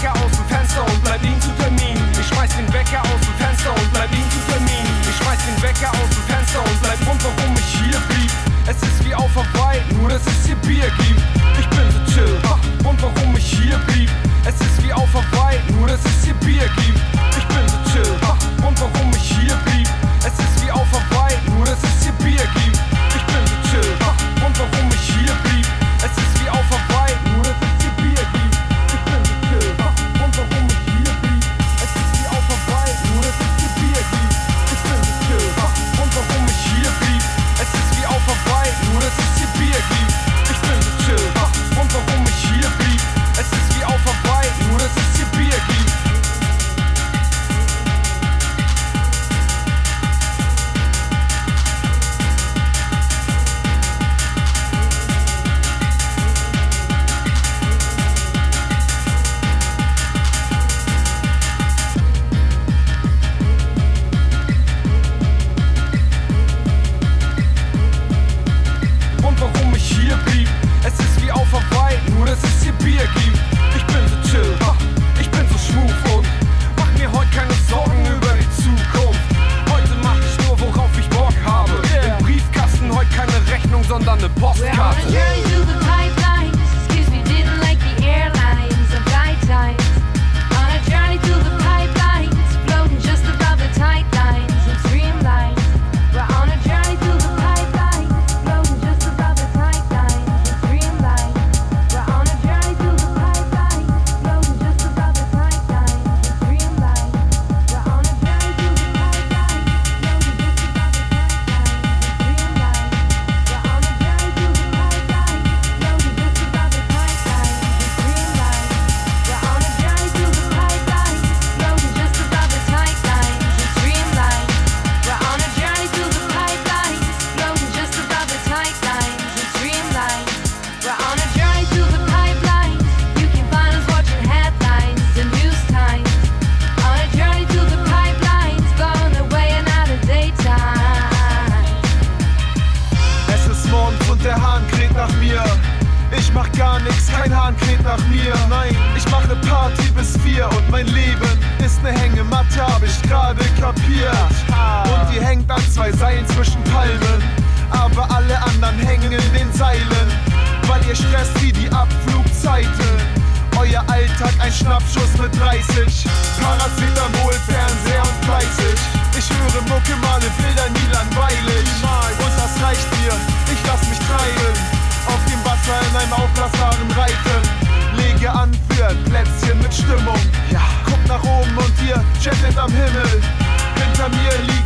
Wecker aus dem Fenster und bleib liegen zu verminen. Ich schmeiß den Wecker aus dem Fenster und bleib liegen zu verminen. Ich schmeiß den Wecker aus dem Fenster und bleib rund, warum ich hier blieb. Es ist wie auf Hawaii, nur dass es hier Bier gibt. be aqui. game gerade kapiert. Und die hängt an zwei Seilen zwischen Palmen. Aber alle anderen hängen in den Seilen, weil ihr stresst wie die Abflugzeiten. Euer Alltag ein Schnappschuss mit 30. Jacket am Himmel. Hinter mir liegt